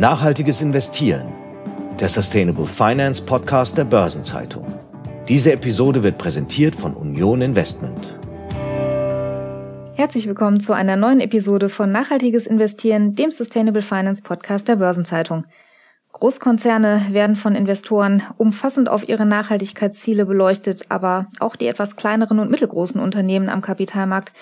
Nachhaltiges Investieren, der Sustainable Finance Podcast der Börsenzeitung. Diese Episode wird präsentiert von Union Investment. Herzlich willkommen zu einer neuen Episode von Nachhaltiges Investieren, dem Sustainable Finance Podcast der Börsenzeitung. Großkonzerne werden von Investoren umfassend auf ihre Nachhaltigkeitsziele beleuchtet, aber auch die etwas kleineren und mittelgroßen Unternehmen am Kapitalmarkt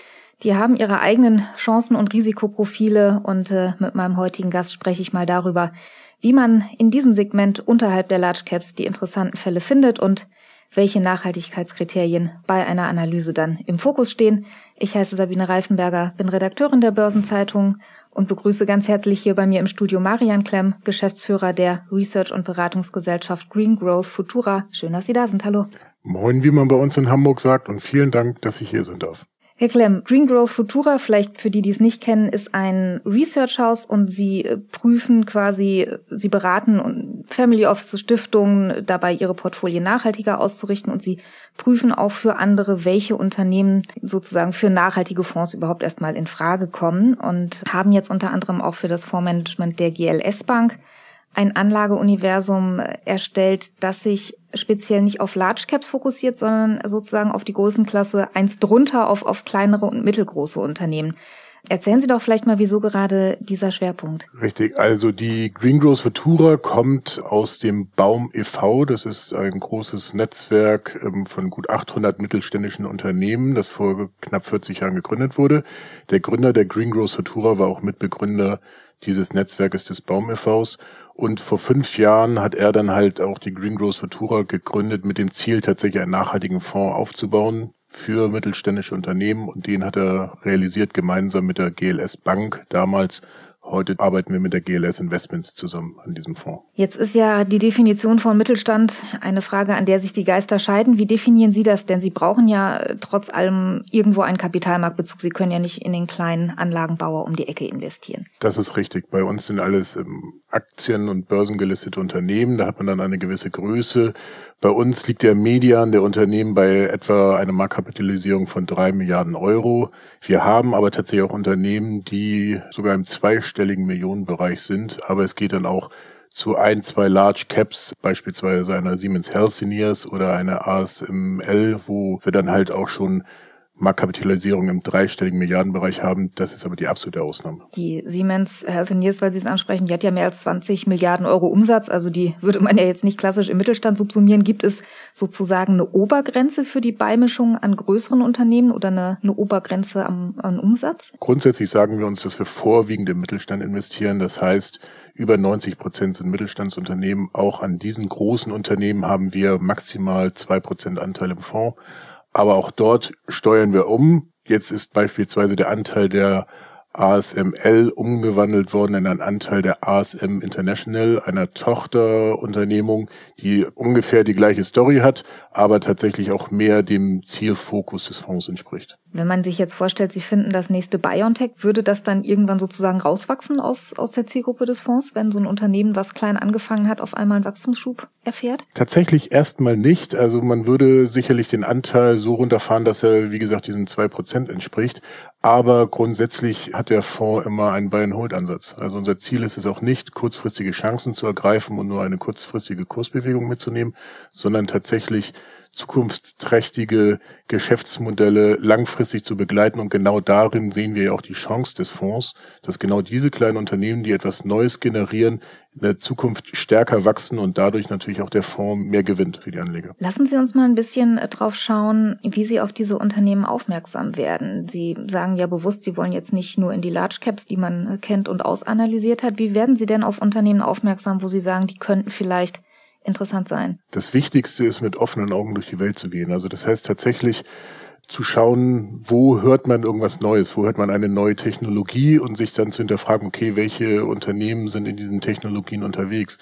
die haben ihre eigenen Chancen und Risikoprofile und äh, mit meinem heutigen Gast spreche ich mal darüber, wie man in diesem Segment unterhalb der Large Caps die interessanten Fälle findet und welche Nachhaltigkeitskriterien bei einer Analyse dann im Fokus stehen. Ich heiße Sabine Reifenberger, bin Redakteurin der Börsenzeitung und begrüße ganz herzlich hier bei mir im Studio Marian Klemm, Geschäftsführer der Research- und Beratungsgesellschaft Green Growth Futura. Schön, dass Sie da sind. Hallo. Moin, wie man bei uns in Hamburg sagt und vielen Dank, dass ich hier sein darf. Herr Klemm, Green Growth Futura, vielleicht für die, die es nicht kennen, ist ein Research House und Sie äh, prüfen quasi, Sie beraten Family Offices, Stiftungen dabei, ihre Portfolien nachhaltiger auszurichten und Sie prüfen auch für andere, welche Unternehmen sozusagen für nachhaltige Fonds überhaupt erstmal in Frage kommen und haben jetzt unter anderem auch für das Fondsmanagement der GLS Bank ein Anlageuniversum erstellt, das sich speziell nicht auf Large Caps fokussiert, sondern sozusagen auf die Größenklasse eins drunter auf, auf kleinere und mittelgroße Unternehmen. Erzählen Sie doch vielleicht mal, wieso gerade dieser Schwerpunkt? Richtig, also die Green Growth Futura kommt aus dem Baum e.V., das ist ein großes Netzwerk ähm, von gut 800 mittelständischen Unternehmen, das vor knapp 40 Jahren gegründet wurde. Der Gründer der Green Growth Futura war auch Mitbegründer dieses Netzwerkes des Baum e.V.s und vor fünf Jahren hat er dann halt auch die Green Growth Futura gegründet mit dem Ziel, tatsächlich einen nachhaltigen Fonds aufzubauen für mittelständische Unternehmen. Und den hat er realisiert gemeinsam mit der GLS Bank damals Heute arbeiten wir mit der GLS Investments zusammen an diesem Fonds. Jetzt ist ja die Definition von Mittelstand eine Frage, an der sich die Geister scheiden. Wie definieren Sie das? Denn Sie brauchen ja trotz allem irgendwo einen Kapitalmarktbezug. Sie können ja nicht in den kleinen Anlagenbauer um die Ecke investieren. Das ist richtig. Bei uns sind alles ähm, Aktien- und börsengelistete Unternehmen. Da hat man dann eine gewisse Größe. Bei uns liegt der Median der Unternehmen bei etwa einer Marktkapitalisierung von drei Milliarden Euro. Wir haben aber tatsächlich auch Unternehmen, die sogar im zweistelligen Millionenbereich sind. Aber es geht dann auch zu ein, zwei Large Caps, beispielsweise einer Siemens Healthineers oder einer ASML, wo wir dann halt auch schon Marktkapitalisierung im dreistelligen Milliardenbereich haben. Das ist aber die absolute Ausnahme. Die Siemens Healthineers, weil Sie es ansprechen, die hat ja mehr als 20 Milliarden Euro Umsatz. Also die würde man ja jetzt nicht klassisch im Mittelstand subsumieren. Gibt es sozusagen eine Obergrenze für die Beimischung an größeren Unternehmen oder eine, eine Obergrenze am, an Umsatz? Grundsätzlich sagen wir uns, dass wir vorwiegend im Mittelstand investieren. Das heißt, über 90 Prozent sind Mittelstandsunternehmen. Auch an diesen großen Unternehmen haben wir maximal zwei Prozent Anteil im Fonds. Aber auch dort steuern wir um. Jetzt ist beispielsweise der Anteil der ASML umgewandelt worden in einen Anteil der ASM International, einer Tochterunternehmung, die ungefähr die gleiche Story hat, aber tatsächlich auch mehr dem Zielfokus des Fonds entspricht. Wenn man sich jetzt vorstellt, Sie finden das nächste BioNTech, würde das dann irgendwann sozusagen rauswachsen aus, aus der Zielgruppe des Fonds, wenn so ein Unternehmen, was klein angefangen hat, auf einmal einen Wachstumsschub erfährt? Tatsächlich erstmal nicht. Also man würde sicherlich den Anteil so runterfahren, dass er, wie gesagt, diesen zwei Prozent entspricht. Aber grundsätzlich hat der Fonds immer einen Buy-and-Hold-Ansatz. Also unser Ziel ist es auch nicht, kurzfristige Chancen zu ergreifen und nur eine kurzfristige Kursbewegung mitzunehmen, sondern tatsächlich zukunftsträchtige Geschäftsmodelle langfristig zu begleiten. Und genau darin sehen wir ja auch die Chance des Fonds, dass genau diese kleinen Unternehmen, die etwas Neues generieren, in der Zukunft stärker wachsen und dadurch natürlich auch der Fonds mehr gewinnt für die Anleger. Lassen Sie uns mal ein bisschen äh, drauf schauen, wie Sie auf diese Unternehmen aufmerksam werden. Sie sagen ja bewusst, Sie wollen jetzt nicht nur in die Large Caps, die man äh, kennt und ausanalysiert hat. Wie werden Sie denn auf Unternehmen aufmerksam, wo Sie sagen, die könnten vielleicht interessant sein. Das Wichtigste ist, mit offenen Augen durch die Welt zu gehen. Also das heißt tatsächlich zu schauen, wo hört man irgendwas Neues, wo hört man eine neue Technologie und sich dann zu hinterfragen, okay, welche Unternehmen sind in diesen Technologien unterwegs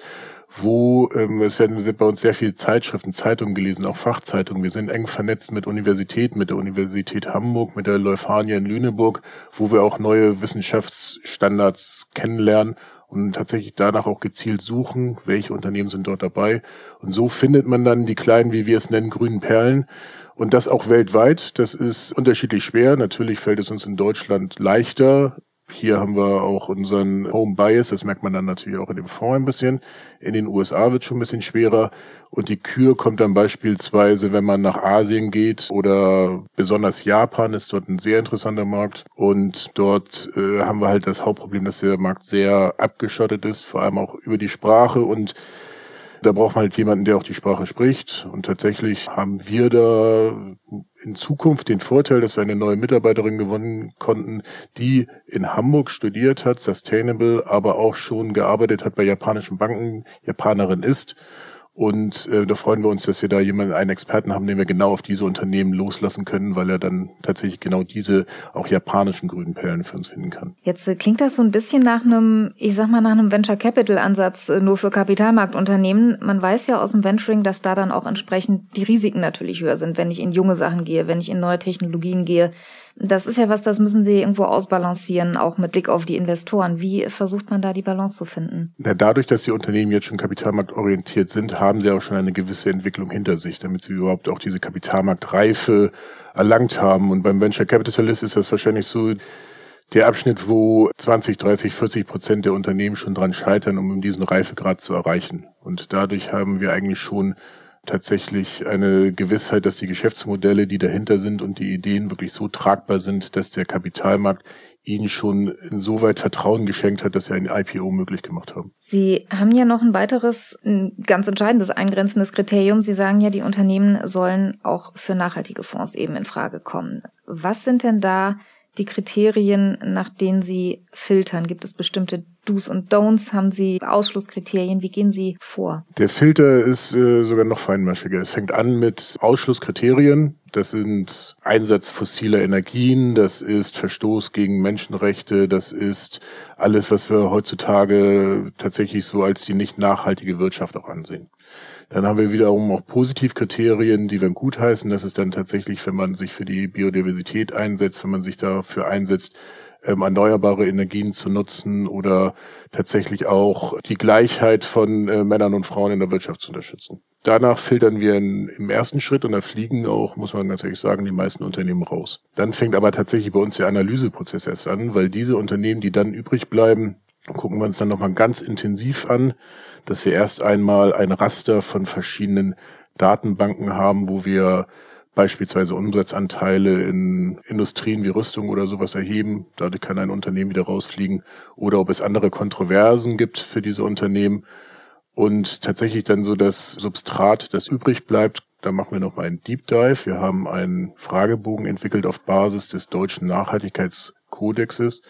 wo ähm, es werden bei uns sehr viele Zeitschriften, Zeitungen gelesen, auch Fachzeitungen. Wir sind eng vernetzt mit Universitäten, mit der Universität Hamburg, mit der Leuphania in Lüneburg, wo wir auch neue Wissenschaftsstandards kennenlernen und tatsächlich danach auch gezielt suchen, welche Unternehmen sind dort dabei. Und so findet man dann die kleinen, wie wir es nennen, grünen Perlen. Und das auch weltweit. Das ist unterschiedlich schwer. Natürlich fällt es uns in Deutschland leichter, Hier haben wir auch unseren Home Bias, das merkt man dann natürlich auch in dem Fonds ein bisschen. In den USA wird schon ein bisschen schwerer. Und die Kür kommt dann beispielsweise, wenn man nach Asien geht oder besonders Japan ist dort ein sehr interessanter Markt. Und dort äh, haben wir halt das Hauptproblem, dass der Markt sehr abgeschottet ist, vor allem auch über die Sprache und da braucht man halt jemanden, der auch die Sprache spricht. Und tatsächlich haben wir da in Zukunft den Vorteil, dass wir eine neue Mitarbeiterin gewonnen konnten, die in Hamburg studiert hat, Sustainable, aber auch schon gearbeitet hat bei japanischen Banken, Japanerin ist und äh, da freuen wir uns, dass wir da jemanden, einen Experten haben, den wir genau auf diese Unternehmen loslassen können, weil er dann tatsächlich genau diese auch japanischen grünen Perlen für uns finden kann. Jetzt äh, klingt das so ein bisschen nach einem, ich sag mal, nach einem Venture Capital Ansatz äh, nur für Kapitalmarktunternehmen. Man weiß ja aus dem Venturing, dass da dann auch entsprechend die Risiken natürlich höher sind, wenn ich in junge Sachen gehe, wenn ich in neue Technologien gehe. Das ist ja was, das müssen Sie irgendwo ausbalancieren, auch mit Blick auf die Investoren. Wie versucht man da die Balance zu finden? Na, dadurch, dass die Unternehmen jetzt schon kapitalmarktorientiert sind, haben sie auch schon eine gewisse Entwicklung hinter sich, damit sie überhaupt auch diese Kapitalmarktreife erlangt haben. Und beim Venture Capitalist ist das wahrscheinlich so, der Abschnitt, wo 20, 30, 40 Prozent der Unternehmen schon dran scheitern, um diesen Reifegrad zu erreichen. Und dadurch haben wir eigentlich schon tatsächlich eine Gewissheit, dass die Geschäftsmodelle, die dahinter sind und die Ideen wirklich so tragbar sind, dass der Kapitalmarkt ihnen schon insoweit Vertrauen geschenkt hat, dass sie ein IPO möglich gemacht haben. Sie haben ja noch ein weiteres, ein ganz entscheidendes eingrenzendes Kriterium. Sie sagen ja, die Unternehmen sollen auch für nachhaltige Fonds eben in Frage kommen. Was sind denn da die Kriterien, nach denen Sie filtern? Gibt es bestimmte Do's und Don'ts? Haben Sie Ausschlusskriterien? Wie gehen Sie vor? Der Filter ist äh, sogar noch feinmaschiger. Es fängt an mit Ausschlusskriterien. Das sind Einsatz fossiler Energien, das ist Verstoß gegen Menschenrechte, das ist alles, was wir heutzutage tatsächlich so als die nicht nachhaltige Wirtschaft auch ansehen. Dann haben wir wiederum auch Positivkriterien, die wir gut heißen. Das ist dann tatsächlich, wenn man sich für die Biodiversität einsetzt, wenn man sich dafür einsetzt, ähm, erneuerbare Energien zu nutzen oder tatsächlich auch die Gleichheit von äh, Männern und Frauen in der Wirtschaft zu unterstützen. Danach filtern wir in, im ersten Schritt und da fliegen auch, muss man ganz ehrlich sagen, die meisten Unternehmen raus. Dann fängt aber tatsächlich bei uns der Analyseprozess erst an, weil diese Unternehmen, die dann übrig bleiben, gucken wir uns dann nochmal ganz intensiv an, dass wir erst einmal ein Raster von verschiedenen Datenbanken haben, wo wir beispielsweise Umsatzanteile in Industrien wie Rüstung oder sowas erheben. Dadurch kann ein Unternehmen wieder rausfliegen. Oder ob es andere Kontroversen gibt für diese Unternehmen. Und tatsächlich dann so das Substrat, das übrig bleibt, da machen wir nochmal einen Deep Dive. Wir haben einen Fragebogen entwickelt auf Basis des deutschen Nachhaltigkeitskodexes,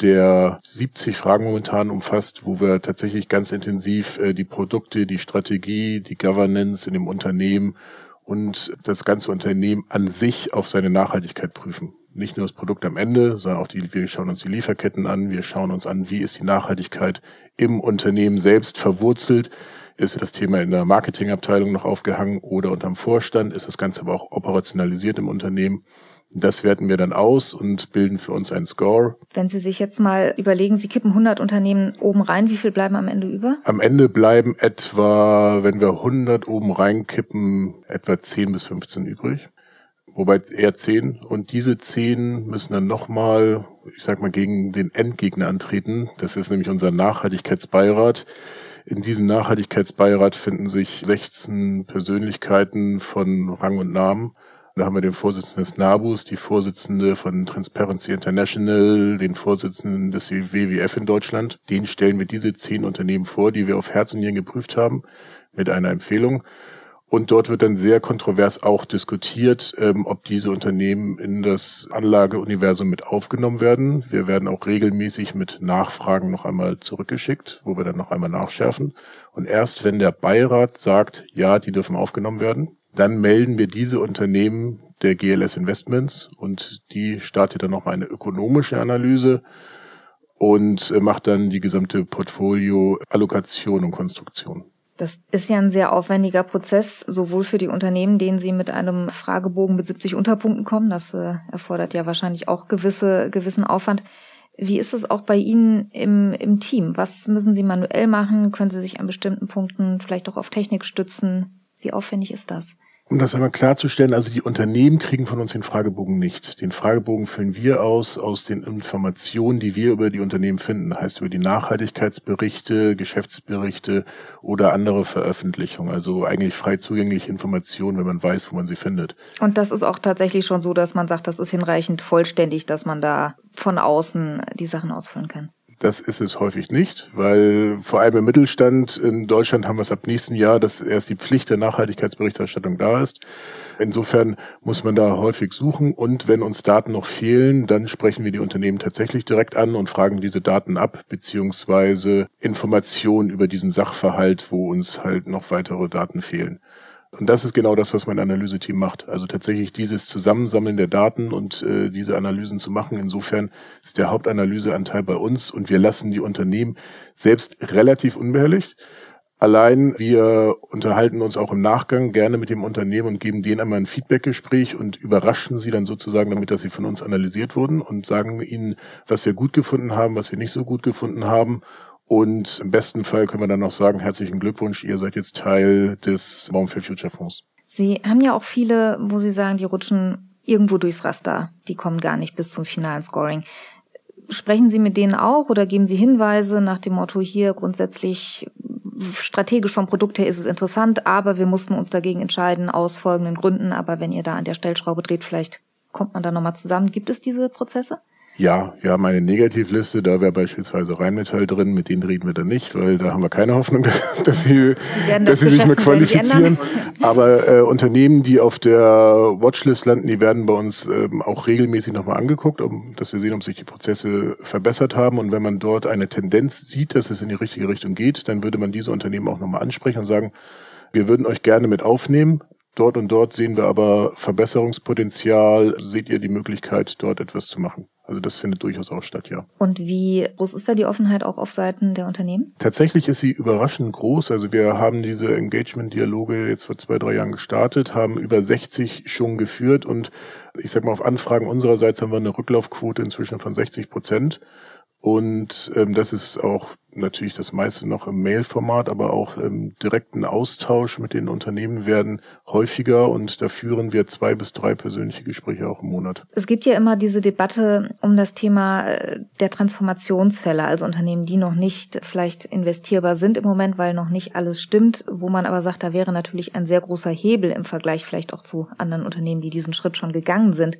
der 70 Fragen momentan umfasst, wo wir tatsächlich ganz intensiv äh, die Produkte, die Strategie, die Governance in dem Unternehmen und das ganze Unternehmen an sich auf seine Nachhaltigkeit prüfen. Nicht nur das Produkt am Ende, sondern auch die, wir schauen uns die Lieferketten an, wir schauen uns an, wie ist die Nachhaltigkeit im Unternehmen selbst verwurzelt. Ist das Thema in der Marketingabteilung noch aufgehangen oder unterm Vorstand? Ist das Ganze aber auch operationalisiert im Unternehmen? Das werten wir dann aus und bilden für uns einen Score. Wenn Sie sich jetzt mal überlegen, Sie kippen 100 Unternehmen oben rein, wie viel bleiben am Ende über? Am Ende bleiben etwa, wenn wir 100 oben reinkippen, etwa 10 bis 15 übrig. Wobei eher 10. Und diese 10 müssen dann nochmal, ich sag mal, gegen den Endgegner antreten. Das ist nämlich unser Nachhaltigkeitsbeirat. In diesem Nachhaltigkeitsbeirat finden sich 16 Persönlichkeiten von Rang und Namen da haben wir den Vorsitzenden des NABUs, die Vorsitzende von Transparency International, den Vorsitzenden des WWF in Deutschland. Den stellen wir diese zehn Unternehmen vor, die wir auf Herz und Nieren geprüft haben, mit einer Empfehlung. Und dort wird dann sehr kontrovers auch diskutiert, ähm, ob diese Unternehmen in das Anlageuniversum mit aufgenommen werden. Wir werden auch regelmäßig mit Nachfragen noch einmal zurückgeschickt, wo wir dann noch einmal nachschärfen. Und erst wenn der Beirat sagt, ja, die dürfen aufgenommen werden, dann melden wir diese Unternehmen der GLS Investments und die startet dann nochmal eine ökonomische Analyse und äh, macht dann die gesamte Portfolio-Allokation und Konstruktion. Das ist ja ein sehr aufwendiger Prozess, sowohl für die Unternehmen, denen Sie mit einem Fragebogen mit 70 Unterpunkten kommen. Das äh, erfordert ja wahrscheinlich auch gewisse, gewissen Aufwand. Wie ist es auch bei Ihnen im, im Team? Was müssen Sie manuell machen? Können Sie sich an bestimmten Punkten vielleicht auch auf Technik stützen? Wie aufwendig ist das? Um das einmal klarzustellen, also die Unternehmen kriegen von uns den Fragebogen nicht. Den Fragebogen füllen wir aus, aus den Informationen, die wir über die Unternehmen finden. Heißt über die Nachhaltigkeitsberichte, Geschäftsberichte oder andere Veröffentlichungen. Also eigentlich frei zugängliche Informationen, wenn man weiß, wo man sie findet. Und das ist auch tatsächlich schon so, dass man sagt, das ist hinreichend vollständig, dass man da von außen die Sachen ausfüllen kann. Das ist es häufig nicht, weil vor allem im Mittelstand in Deutschland haben wir es ab nächsten Jahr, dass erst die Pflicht der Nachhaltigkeitsberichterstattung da ist. Insofern muss man da häufig suchen und wenn uns Daten noch fehlen, dann sprechen wir die Unternehmen tatsächlich direkt an und fragen diese Daten ab, beziehungsweise Informationen über diesen Sachverhalt, wo uns halt noch weitere Daten fehlen. Und das ist genau das, was mein Analyseteam macht. Also tatsächlich dieses Zusammensammeln der Daten und äh, diese Analysen zu machen. Insofern ist der Hauptanalyseanteil bei uns und wir lassen die Unternehmen selbst relativ unbehelligt. Allein wir unterhalten uns auch im Nachgang gerne mit dem Unternehmen und geben denen einmal ein Feedbackgespräch und überraschen sie dann sozusagen damit, dass sie von uns analysiert wurden und sagen ihnen, was wir gut gefunden haben, was wir nicht so gut gefunden haben und im besten Fall können wir dann noch sagen, herzlichen Glückwunsch, ihr seid jetzt Teil des Baum für Future Fonds. Sie haben ja auch viele, wo Sie sagen, die rutschen irgendwo durchs Raster. Die kommen gar nicht bis zum finalen Scoring. Sprechen Sie mit denen auch oder geben Sie Hinweise nach dem Motto hier grundsätzlich strategisch vom Produkt her ist es interessant, aber wir mussten uns dagegen entscheiden aus folgenden Gründen. Aber wenn ihr da an der Stellschraube dreht, vielleicht kommt man da nochmal zusammen. Gibt es diese Prozesse? Ja, wir haben eine Negativliste, da wäre beispielsweise Rheinmetall drin, mit denen reden wir dann nicht, weil da haben wir keine Hoffnung, dass, dass sie, das dass sie sich mehr qualifizieren. Aber äh, Unternehmen, die auf der Watchlist landen, die werden bei uns ähm, auch regelmäßig nochmal angeguckt, um, dass wir sehen, ob sich die Prozesse verbessert haben. Und wenn man dort eine Tendenz sieht, dass es in die richtige Richtung geht, dann würde man diese Unternehmen auch nochmal ansprechen und sagen, wir würden euch gerne mit aufnehmen, Dort und dort sehen wir aber Verbesserungspotenzial. Seht ihr die Möglichkeit, dort etwas zu machen? Also das findet durchaus auch statt, ja. Und wie groß ist da die Offenheit auch auf Seiten der Unternehmen? Tatsächlich ist sie überraschend groß. Also wir haben diese Engagement-Dialoge jetzt vor zwei, drei Jahren gestartet, haben über 60 schon geführt und ich sag mal, auf Anfragen unsererseits haben wir eine Rücklaufquote inzwischen von 60 Prozent. Und ähm, das ist auch natürlich das meiste noch im Mail-Format, aber auch im direkten Austausch mit den Unternehmen werden häufiger und da führen wir zwei bis drei persönliche Gespräche auch im Monat. Es gibt ja immer diese Debatte um das Thema äh, der Transformationsfälle, also Unternehmen, die noch nicht vielleicht investierbar sind im Moment, weil noch nicht alles stimmt, wo man aber sagt, da wäre natürlich ein sehr großer Hebel im Vergleich vielleicht auch zu anderen Unternehmen, die diesen Schritt schon gegangen sind.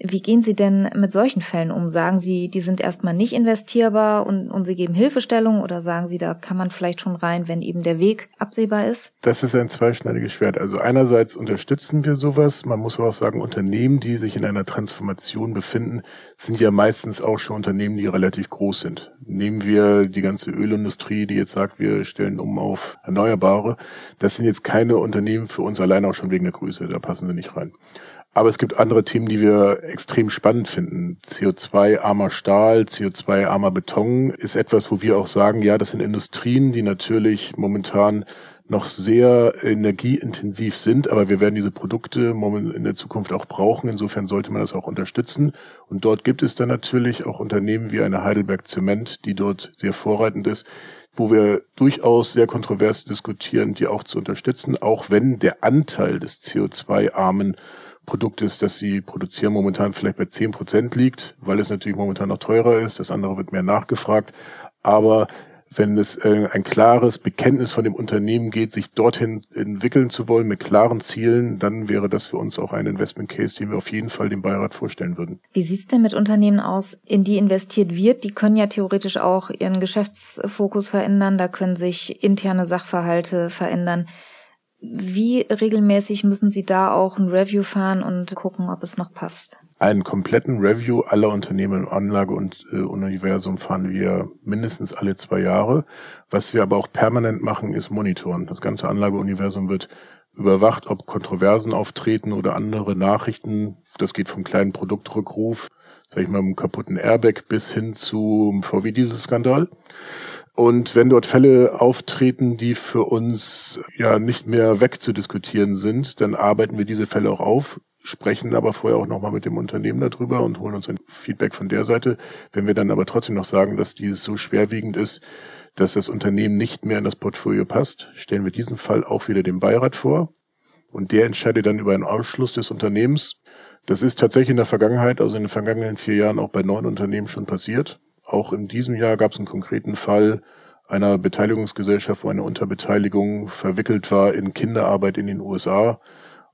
Wie gehen Sie denn mit solchen Fällen um? Sagen Sie, die sind erstmal nicht investierbar und, und Sie geben Hilfestellung oder sagen Sie, da kann man vielleicht schon rein, wenn eben der Weg absehbar ist? Das ist ein zweischneidiges Schwert. Also einerseits unterstützen wir sowas. Man muss aber auch sagen, Unternehmen, die sich in einer Transformation befinden, sind ja meistens auch schon Unternehmen, die relativ groß sind. Nehmen wir die ganze Ölindustrie, die jetzt sagt, wir stellen um auf Erneuerbare. Das sind jetzt keine Unternehmen für uns allein auch schon wegen der Größe. Da passen wir nicht rein. Aber es gibt andere Themen, die wir extrem spannend finden. CO2-armer Stahl, CO2-armer Beton ist etwas, wo wir auch sagen, ja, das sind Industrien, die natürlich momentan noch sehr energieintensiv sind, aber wir werden diese Produkte in der Zukunft auch brauchen. Insofern sollte man das auch unterstützen. Und dort gibt es dann natürlich auch Unternehmen wie eine Heidelberg Zement, die dort sehr vorreitend ist, wo wir durchaus sehr kontrovers diskutieren, die auch zu unterstützen, auch wenn der Anteil des CO2-armen Produktes, das sie produzieren, momentan vielleicht bei zehn Prozent liegt, weil es natürlich momentan noch teurer ist. Das andere wird mehr nachgefragt. Aber wenn es äh, ein klares Bekenntnis von dem Unternehmen geht, sich dorthin entwickeln zu wollen mit klaren Zielen, dann wäre das für uns auch ein Investment Case, den wir auf jeden Fall dem Beirat vorstellen würden. Wie sieht es denn mit Unternehmen aus, in die investiert wird? Die können ja theoretisch auch ihren Geschäftsfokus verändern, da können sich interne Sachverhalte verändern. Wie regelmäßig müssen Sie da auch ein Review fahren und gucken, ob es noch passt? Einen kompletten Review aller Unternehmen im Anlage- und äh, Universum fahren wir mindestens alle zwei Jahre. Was wir aber auch permanent machen, ist monitoren. Das ganze Anlageuniversum wird überwacht, ob Kontroversen auftreten oder andere Nachrichten. Das geht vom kleinen Produktrückruf, sag ich mal, im kaputten Airbag bis hin zum VW-Dieselskandal. Und wenn dort Fälle auftreten, die für uns ja nicht mehr wegzudiskutieren sind, dann arbeiten wir diese Fälle auch auf, sprechen aber vorher auch nochmal mit dem Unternehmen darüber und holen uns ein Feedback von der Seite. Wenn wir dann aber trotzdem noch sagen, dass dieses so schwerwiegend ist, dass das Unternehmen nicht mehr in das Portfolio passt, stellen wir diesen Fall auch wieder dem Beirat vor. und der entscheidet dann über einen Ausschluss des Unternehmens. Das ist tatsächlich in der Vergangenheit, also in den vergangenen vier Jahren auch bei neuen Unternehmen schon passiert. Auch in diesem Jahr gab es einen konkreten Fall einer Beteiligungsgesellschaft, wo eine Unterbeteiligung verwickelt war in Kinderarbeit in den USA.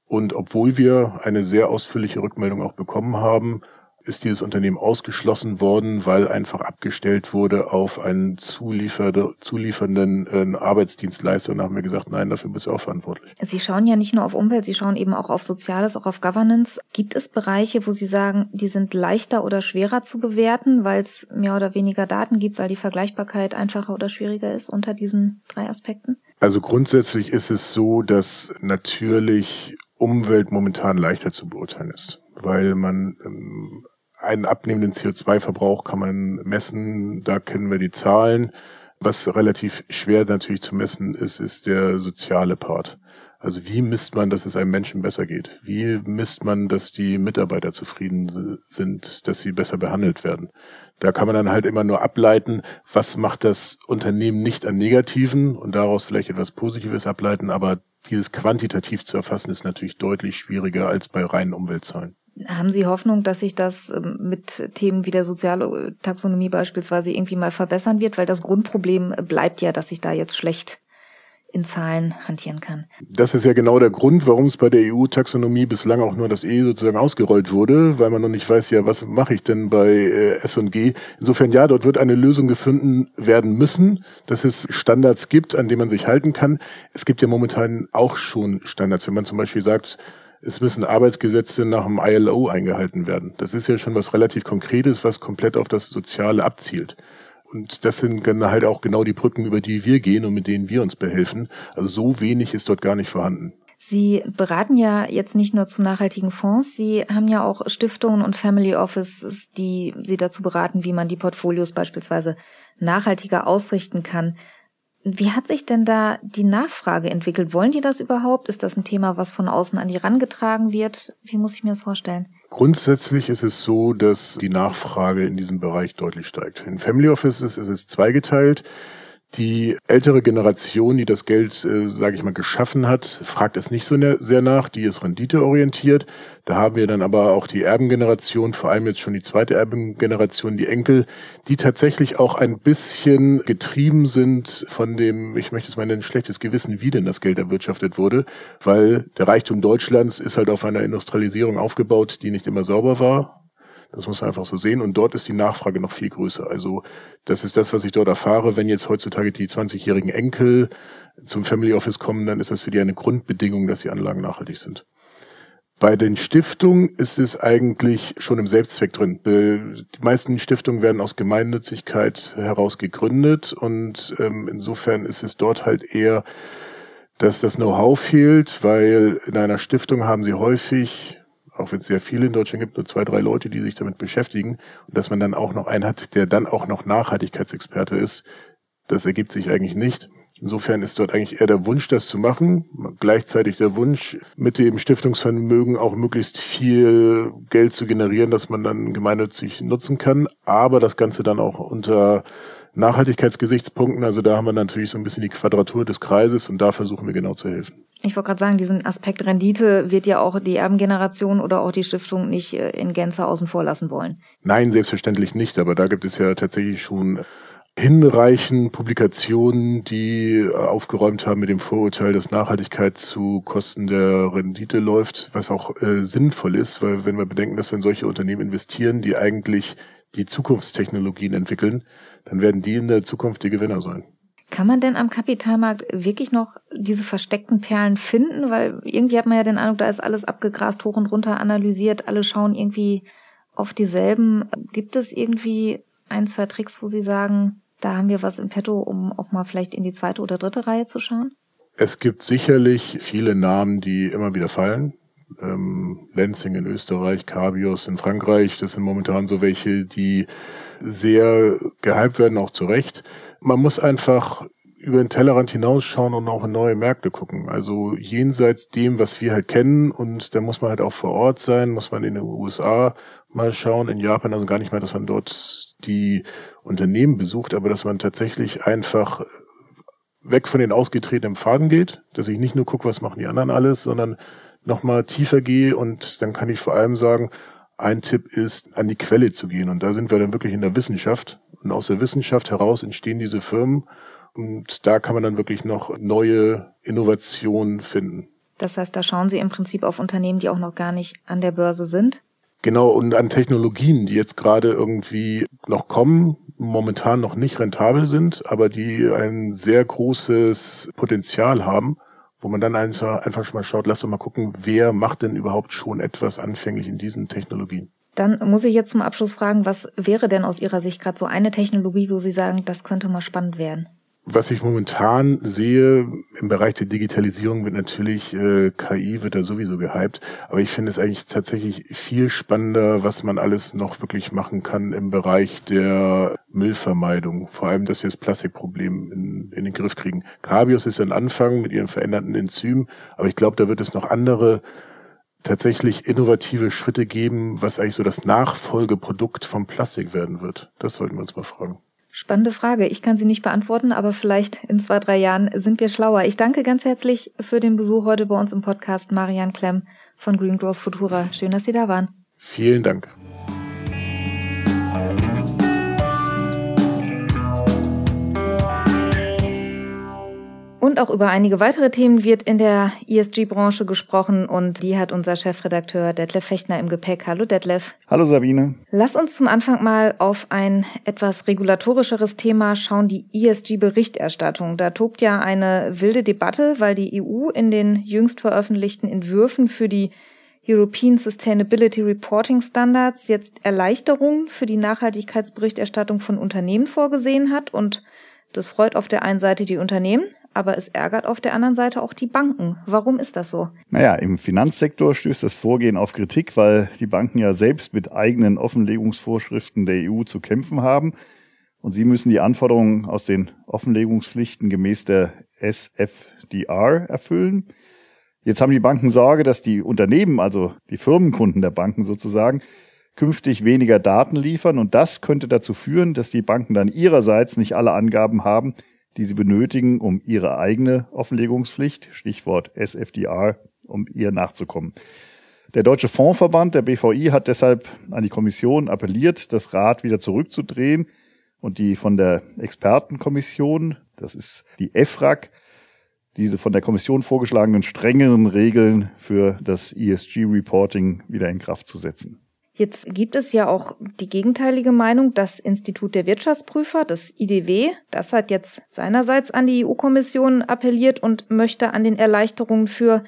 Und obwohl wir eine sehr ausführliche Rückmeldung auch bekommen haben, ist dieses Unternehmen ausgeschlossen worden, weil einfach abgestellt wurde auf einen Zuliefer zuliefernden äh, Arbeitsdienstleister. Und da haben wir gesagt, nein, dafür bist du auch verantwortlich. Sie schauen ja nicht nur auf Umwelt, Sie schauen eben auch auf Soziales, auch auf Governance. Gibt es Bereiche, wo Sie sagen, die sind leichter oder schwerer zu bewerten, weil es mehr oder weniger Daten gibt, weil die Vergleichbarkeit einfacher oder schwieriger ist unter diesen drei Aspekten? Also grundsätzlich ist es so, dass natürlich Umwelt momentan leichter zu beurteilen ist, weil man ähm, einen abnehmenden CO2-Verbrauch kann man messen, da kennen wir die Zahlen. Was relativ schwer natürlich zu messen ist, ist der soziale Part. Also wie misst man, dass es einem Menschen besser geht? Wie misst man, dass die Mitarbeiter zufrieden sind, dass sie besser behandelt werden? Da kann man dann halt immer nur ableiten, was macht das Unternehmen nicht an Negativen und daraus vielleicht etwas Positives ableiten, aber dieses quantitativ zu erfassen ist natürlich deutlich schwieriger als bei reinen Umweltzahlen. Haben Sie Hoffnung, dass sich das ähm, mit Themen wie der soziale Taxonomie beispielsweise irgendwie mal verbessern wird? Weil das Grundproblem bleibt ja, dass sich da jetzt schlecht in Zahlen hantieren kann. Das ist ja genau der Grund, warum es bei der EU-Taxonomie bislang auch nur das E sozusagen ausgerollt wurde, weil man noch nicht weiß, ja, was mache ich denn bei äh, S und G. Insofern ja, dort wird eine Lösung gefunden werden müssen, dass es Standards gibt, an denen man sich halten kann. Es gibt ja momentan auch schon Standards, wenn man zum Beispiel sagt, es müssen Arbeitsgesetze nach dem ILO eingehalten werden. Das ist ja schon was relativ Konkretes, was komplett auf das Soziale abzielt. Und das sind halt auch genau die Brücken, über die wir gehen und mit denen wir uns behelfen. Also so wenig ist dort gar nicht vorhanden. Sie beraten ja jetzt nicht nur zu nachhaltigen Fonds, Sie haben ja auch Stiftungen und Family Offices, die Sie dazu beraten, wie man die Portfolios beispielsweise nachhaltiger ausrichten kann. Wie hat sich denn da die Nachfrage entwickelt? Wollen die das überhaupt? Ist das ein Thema, was von außen an die rangetragen wird? Wie muss ich mir das vorstellen? Grundsätzlich ist es so, dass die Nachfrage in diesem Bereich deutlich steigt. In Family Offices ist es zweigeteilt. Die ältere Generation, die das Geld, äh, sage ich mal, geschaffen hat, fragt es nicht so ne-, sehr nach, die ist renditeorientiert. Da haben wir dann aber auch die Erbengeneration, vor allem jetzt schon die zweite Erbengeneration, die Enkel, die tatsächlich auch ein bisschen getrieben sind von dem, ich möchte es mal nennen, schlechtes Gewissen, wie denn das Geld erwirtschaftet wurde, weil der Reichtum Deutschlands ist halt auf einer Industrialisierung aufgebaut, die nicht immer sauber war das muss man einfach so sehen. Und dort ist die Nachfrage noch viel größer. Also das ist das, was ich dort erfahre. Wenn jetzt heutzutage die 20-jährigen Enkel zum Family Office kommen, dann ist das für die eine Grundbedingung, dass die Anlagen nachhaltig sind. Bei den Stiftungen ist es eigentlich schon im Selbstzweck drin. Äh, die meisten Stiftungen werden aus Gemeinnützigkeit heraus gegründet und ähm, insofern ist es dort halt eher, dass das Know-how fehlt, weil in einer Stiftung haben sie häufig auch wenn es sehr viele in Deutschland gibt, nur zwei, drei Leute, die sich damit beschäftigen und dass man dann auch noch einen hat, der dann auch noch Nachhaltigkeitsexperte ist, das ergibt sich eigentlich nicht. Insofern ist dort eigentlich eher der Wunsch, das zu machen, gleichzeitig der Wunsch, mit dem Stiftungsvermögen auch möglichst viel Geld zu generieren, dass man dann gemeinnützig nutzen kann, aber das Ganze dann auch unter Nachhaltigkeitsgesichtspunkten, also da haben wir natürlich so ein bisschen die Quadratur des Kreises und da versuchen wir genau zu helfen. Ich wollte gerade sagen, diesen Aspekt Rendite wird ja auch die Erbengeneration oder auch die Stiftung nicht äh, in Gänze außen vor lassen wollen. Nein, selbstverständlich nicht, aber da gibt es ja tatsächlich schon hinreichend Publikationen, die aufgeräumt haben mit dem Vorurteil, dass Nachhaltigkeit zu Kosten der Rendite läuft, was auch äh, sinnvoll ist, weil wenn wir bedenken, dass wenn solche Unternehmen investieren, die eigentlich die Zukunftstechnologien entwickeln, dann werden die in der Zukunft die Gewinner sein. Kann man denn am Kapitalmarkt wirklich noch diese versteckten Perlen finden? Weil irgendwie hat man ja den Eindruck, da ist alles abgegrast, hoch und runter analysiert, alle schauen irgendwie auf dieselben. Gibt es irgendwie ein, zwei Tricks, wo Sie sagen, da haben wir was im Petto, um auch mal vielleicht in die zweite oder dritte Reihe zu schauen? Es gibt sicherlich viele Namen, die immer wieder fallen. Lenzing in Österreich, Cabios in Frankreich, das sind momentan so welche, die sehr gehypt werden, auch zu Recht. Man muss einfach über den Tellerrand hinausschauen und auch in neue Märkte gucken. Also jenseits dem, was wir halt kennen und da muss man halt auch vor Ort sein, muss man in den USA mal schauen, in Japan also gar nicht mehr, dass man dort die Unternehmen besucht, aber dass man tatsächlich einfach weg von den ausgetretenen Pfaden geht, dass ich nicht nur gucke, was machen die anderen alles, sondern nochmal tiefer gehe und dann kann ich vor allem sagen, ein Tipp ist, an die Quelle zu gehen. Und da sind wir dann wirklich in der Wissenschaft. Und aus der Wissenschaft heraus entstehen diese Firmen. Und da kann man dann wirklich noch neue Innovationen finden. Das heißt, da schauen Sie im Prinzip auf Unternehmen, die auch noch gar nicht an der Börse sind? Genau, und an Technologien, die jetzt gerade irgendwie noch kommen, momentan noch nicht rentabel sind, aber die ein sehr großes Potenzial haben, wo man dann einfach, schon mal schaut, lass doch mal gucken, wer macht denn überhaupt schon etwas anfänglich in diesen Technologien. Dann muss ich jetzt zum Abschluss fragen, was wäre denn aus Ihrer Sicht gerade so eine Technologie, wo Sie sagen, das könnte mal spannend werden? Was ich momentan sehe im Bereich der Digitalisierung wird natürlich äh, KI wird da sowieso gehypt, aber ich finde es eigentlich tatsächlich viel spannender, was man alles noch wirklich machen kann im Bereich der Müllvermeidung. Vor allem, dass wir das Plastikproblem in, in den Griff kriegen. Cabios ist ein Anfang mit ihren veränderten Enzymen, aber ich glaube, da wird es noch andere tatsächlich innovative Schritte geben, was eigentlich so das Nachfolgeprodukt vom Plastik werden wird. Das sollten wir uns mal fragen. Spannende Frage. Ich kann sie nicht beantworten, aber vielleicht in zwei, drei Jahren sind wir schlauer. Ich danke ganz herzlich für den Besuch heute bei uns im Podcast, Marian Klemm von Green Growth Futura. Schön, dass Sie da waren. Vielen Dank. Und auch über einige weitere Themen wird in der ESG-Branche gesprochen und die hat unser Chefredakteur Detlef Fechtner im Gepäck. Hallo Detlef. Hallo Sabine. Lass uns zum Anfang mal auf ein etwas regulatorischeres Thema schauen, die ESG-Berichterstattung. Da tobt ja eine wilde Debatte, weil die EU in den jüngst veröffentlichten Entwürfen für die European Sustainability Reporting Standards jetzt Erleichterungen für die Nachhaltigkeitsberichterstattung von Unternehmen vorgesehen hat und das freut auf der einen Seite die Unternehmen, aber es ärgert auf der anderen Seite auch die Banken. Warum ist das so? Naja, im Finanzsektor stößt das Vorgehen auf Kritik, weil die Banken ja selbst mit eigenen Offenlegungsvorschriften der EU zu kämpfen haben. Und sie müssen die Anforderungen aus den Offenlegungspflichten gemäß der SFDR erfüllen. Jetzt haben die Banken Sorge, dass die Unternehmen, also die Firmenkunden der Banken sozusagen, künftig weniger Daten liefern und das könnte dazu führen, dass die Banken dann ihrerseits nicht alle Angaben haben, die sie benötigen, um ihre eigene Offenlegungspflicht, Stichwort SFDR, um ihr nachzukommen. Der Deutsche Fondsverband, der BVI, hat deshalb an die Kommission appelliert, das Rad wieder zurückzudrehen und die von der Expertenkommission, das ist die EFRAG, diese von der Kommission vorgeschlagenen strengeren Regeln für das ESG-Reporting wieder in Kraft zu setzen. Jetzt gibt es ja auch die gegenteilige Meinung. Das Institut der Wirtschaftsprüfer, das IDW, das hat jetzt seinerseits an die EU-Kommission appelliert und möchte an den Erleichterungen für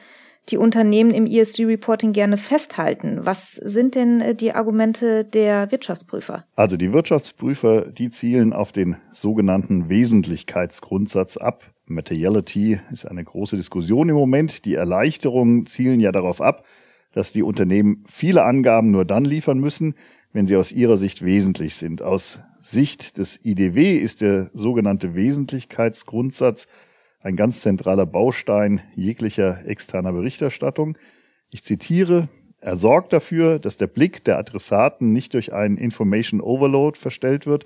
die Unternehmen im ESG-Reporting gerne festhalten. Was sind denn äh, die Argumente der Wirtschaftsprüfer? Also die Wirtschaftsprüfer, die zielen auf den sogenannten Wesentlichkeitsgrundsatz ab. Materiality ist eine große Diskussion im Moment. Die Erleichterungen zielen ja darauf ab, dass die Unternehmen viele Angaben nur dann liefern müssen, wenn sie aus ihrer Sicht wesentlich sind. Aus Sicht des IDW ist der sogenannte Wesentlichkeitsgrundsatz ein ganz zentraler Baustein jeglicher externer Berichterstattung. Ich zitiere, er sorgt dafür, dass der Blick der Adressaten nicht durch einen Information Overload verstellt wird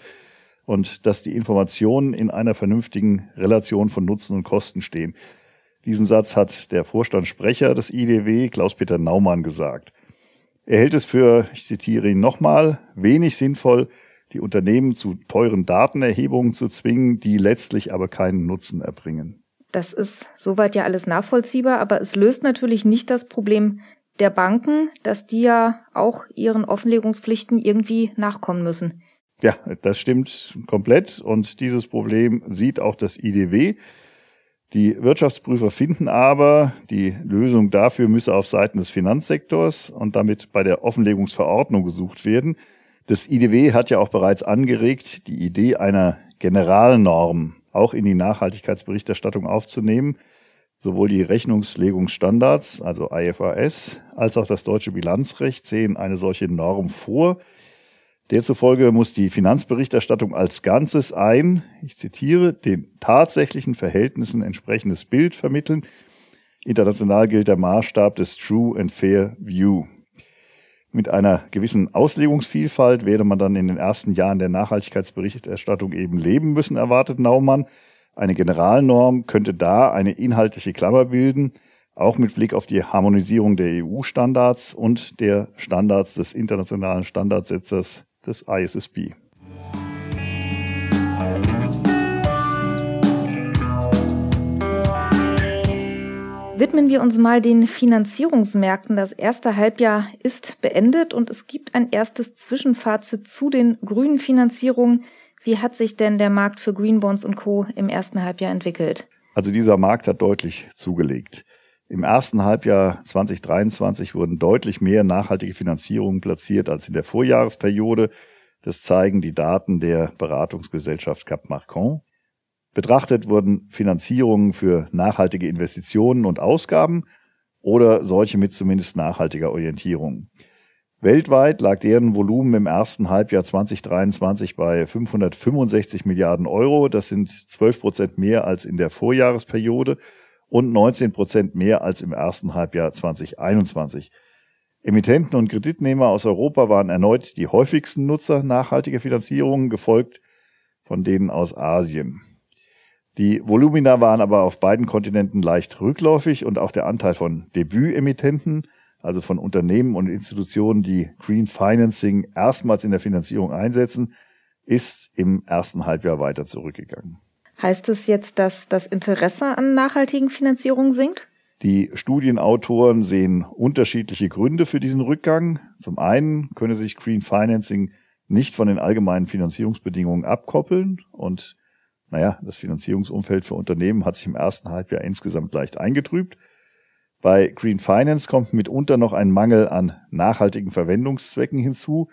und dass die Informationen in einer vernünftigen Relation von Nutzen und Kosten stehen. Diesen Satz hat der Vorstandssprecher des IDW, Klaus-Peter Naumann, gesagt. Er hält es für, ich zitiere ihn nochmal, wenig sinnvoll, die Unternehmen zu teuren Datenerhebungen zu zwingen, die letztlich aber keinen Nutzen erbringen. Das ist soweit ja alles nachvollziehbar, aber es löst natürlich nicht das Problem der Banken, dass die ja auch ihren Offenlegungspflichten irgendwie nachkommen müssen. Ja, das stimmt komplett und dieses Problem sieht auch das IDW. Die Wirtschaftsprüfer finden aber, die Lösung dafür müsse auf Seiten des Finanzsektors und damit bei der Offenlegungsverordnung gesucht werden. Das IDW hat ja auch bereits angeregt, die Idee einer Generalnorm auch in die Nachhaltigkeitsberichterstattung aufzunehmen. Sowohl die Rechnungslegungsstandards, also IFRS, als auch das deutsche Bilanzrecht sehen eine solche Norm vor. Derzufolge muss die Finanzberichterstattung als Ganzes ein, ich zitiere, den tatsächlichen Verhältnissen entsprechendes Bild vermitteln. International gilt der Maßstab des True and Fair View. Mit einer gewissen Auslegungsvielfalt werde man dann in den ersten Jahren der Nachhaltigkeitsberichterstattung eben leben müssen, erwartet Naumann. Eine Generalnorm könnte da eine inhaltliche Klammer bilden, auch mit Blick auf die Harmonisierung der EU-Standards und der Standards des internationalen Standardsetzers des ISSB. Widmen wir uns mal den Finanzierungsmärkten. Das erste Halbjahr ist beendet und es gibt ein erstes Zwischenfazit zu den grünen Finanzierungen. Wie hat sich denn der Markt für Greenbonds und Co. im ersten Halbjahr entwickelt? Also dieser Markt hat deutlich zugelegt. Im ersten Halbjahr 2023 wurden deutlich mehr nachhaltige Finanzierungen platziert als in der Vorjahresperiode. Das zeigen die Daten der Beratungsgesellschaft Cap Marcon. Betrachtet wurden Finanzierungen für nachhaltige Investitionen und Ausgaben oder solche mit zumindest nachhaltiger Orientierung. Weltweit lag deren Volumen im ersten Halbjahr 2023 bei 565 Milliarden Euro. Das sind 12 Prozent mehr als in der Vorjahresperiode und 19 Prozent mehr als im ersten Halbjahr 2021. Emittenten und Kreditnehmer aus Europa waren erneut die häufigsten Nutzer nachhaltiger Finanzierungen, gefolgt von denen aus Asien. Die Volumina waren aber auf beiden Kontinenten leicht rückläufig und auch der Anteil von Debütemittenten also von Unternehmen und Institutionen, die Green Financing erstmals in der Finanzierung einsetzen, ist im ersten Halbjahr weiter zurückgegangen. Heißt es jetzt, dass das Interesse an nachhaltigen Finanzierungen sinkt? Die Studienautoren sehen unterschiedliche Gründe für diesen Rückgang. Zum einen könne sich Green Financing nicht von den allgemeinen Finanzierungsbedingungen abkoppeln und naja, das Finanzierungsumfeld für Unternehmen hat sich im ersten Halbjahr insgesamt leicht eingetrübt. Bei Green Finance kommt mitunter noch ein Mangel an nachhaltigen Verwendungszwecken hinzu.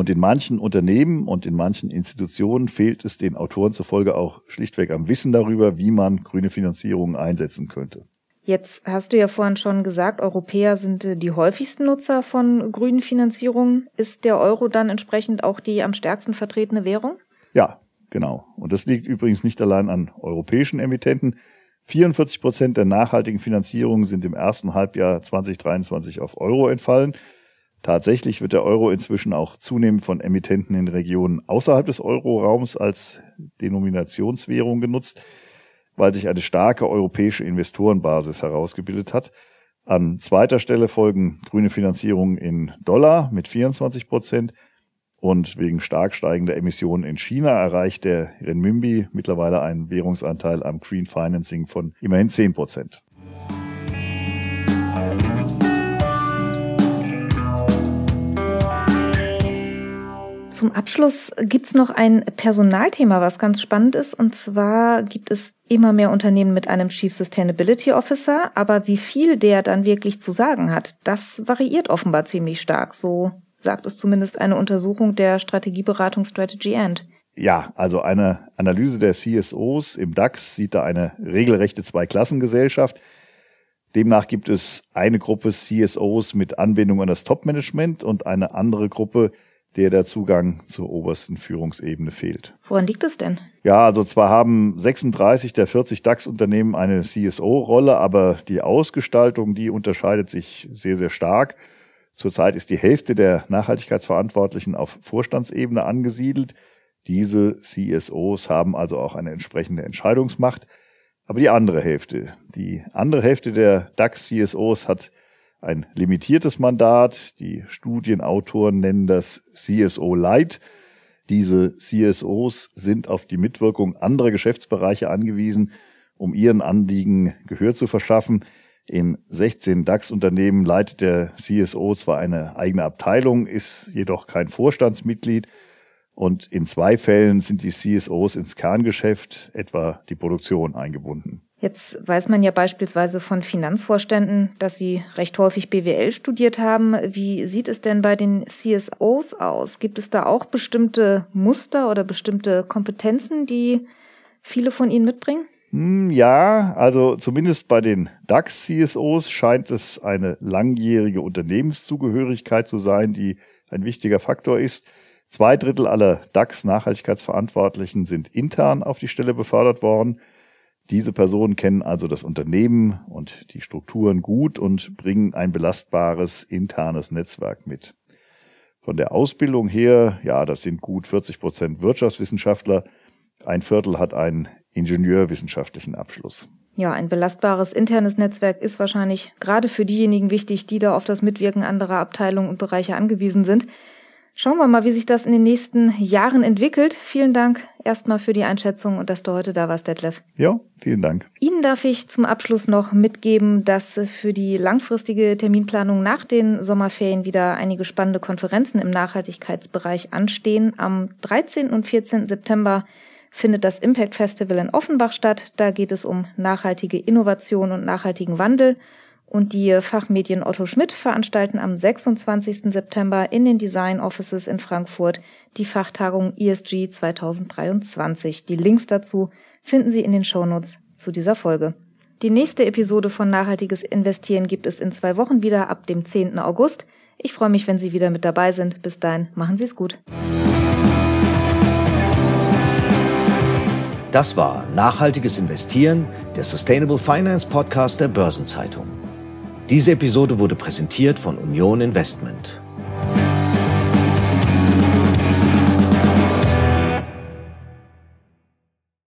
Und in manchen Unternehmen und in manchen Institutionen fehlt es den Autoren zufolge auch schlichtweg am Wissen darüber, wie man grüne Finanzierungen einsetzen könnte. Jetzt hast du ja vorhin schon gesagt, Europäer sind äh, die häufigsten Nutzer von grünen Finanzierungen. Ist der Euro dann entsprechend auch die am stärksten vertretene Währung? Ja, genau. Und das liegt übrigens nicht allein an europäischen Emittenten. 44 Prozent der nachhaltigen Finanzierungen sind im ersten Halbjahr 2023 auf Euro entfallen. Tatsächlich wird der Euro inzwischen auch zunehmend von Emittenten in Regionen außerhalb des Euroraums als Denominationswährung genutzt, weil sich eine starke europäische Investorenbasis herausgebildet hat. An zweiter Stelle folgen grüne Finanzierungen in Dollar mit 24 Prozent, und wegen stark steigender Emissionen in China erreicht der Renminbi mittlerweile einen Währungsanteil am Green Financing von immerhin 10 Prozent. Zum Abschluss gibt es noch ein Personalthema, was ganz spannend ist. Und zwar gibt es immer mehr Unternehmen mit einem Chief Sustainability Officer. Aber wie viel der dann wirklich zu sagen hat, das variiert offenbar ziemlich stark. So sagt es zumindest eine Untersuchung der Strategieberatung Strategy End. Ja, also eine Analyse der CSOs im DAX sieht da eine regelrechte Zweiklassengesellschaft. Demnach gibt es eine Gruppe CSOs mit Anbindung an das Top-Management und eine andere Gruppe, der der Zugang zur obersten Führungsebene fehlt. Woran liegt es denn? Ja, also zwar haben 36 der 40 DAX-Unternehmen eine CSO-Rolle, aber die Ausgestaltung, die unterscheidet sich sehr, sehr stark. Zurzeit ist die Hälfte der Nachhaltigkeitsverantwortlichen auf Vorstandsebene angesiedelt. Diese CSOs haben also auch eine entsprechende Entscheidungsmacht. Aber die andere Hälfte, die andere Hälfte der DAX-CSOs hat ein limitiertes Mandat. Die Studienautoren nennen das CSO Light. Diese CSOs sind auf die Mitwirkung anderer Geschäftsbereiche angewiesen, um ihren Anliegen Gehör zu verschaffen. In 16 DAX-Unternehmen leitet der CSO zwar eine eigene Abteilung, ist jedoch kein Vorstandsmitglied. Und in zwei Fällen sind die CSOs ins Kerngeschäft, etwa die Produktion, eingebunden. Jetzt weiß man ja beispielsweise von Finanzvorständen, dass sie recht häufig BWL studiert haben. Wie sieht es denn bei den CSOs aus? Gibt es da auch bestimmte Muster oder bestimmte Kompetenzen, die viele von ihnen mitbringen? Hm, ja, also zumindest bei den DAX-CSOs scheint es eine langjährige Unternehmenszugehörigkeit zu sein, die ein wichtiger Faktor ist. Zwei Drittel aller DAX-Nachhaltigkeitsverantwortlichen sind intern auf die Stelle befördert worden. Diese Personen kennen also das Unternehmen und die Strukturen gut und bringen ein belastbares internes Netzwerk mit. Von der Ausbildung her, ja, das sind gut 40 Prozent Wirtschaftswissenschaftler, ein Viertel hat einen ingenieurwissenschaftlichen Abschluss. Ja, ein belastbares internes Netzwerk ist wahrscheinlich gerade für diejenigen wichtig, die da auf das Mitwirken anderer Abteilungen und Bereiche angewiesen sind. Schauen wir mal, wie sich das in den nächsten Jahren entwickelt. Vielen Dank erstmal für die Einschätzung und dass du heute da warst, Detlef. Ja, vielen Dank. Ihnen darf ich zum Abschluss noch mitgeben, dass für die langfristige Terminplanung nach den Sommerferien wieder einige spannende Konferenzen im Nachhaltigkeitsbereich anstehen. Am 13. und 14. September findet das Impact Festival in Offenbach statt. Da geht es um nachhaltige Innovation und nachhaltigen Wandel. Und die Fachmedien Otto Schmidt veranstalten am 26. September in den Design Offices in Frankfurt die Fachtagung ESG 2023. Die Links dazu finden Sie in den Shownotes zu dieser Folge. Die nächste Episode von Nachhaltiges Investieren gibt es in zwei Wochen wieder ab dem 10. August. Ich freue mich, wenn Sie wieder mit dabei sind. Bis dahin, machen Sie es gut. Das war Nachhaltiges Investieren, der Sustainable Finance Podcast der Börsenzeitung. Diese Episode wurde präsentiert von Union Investment.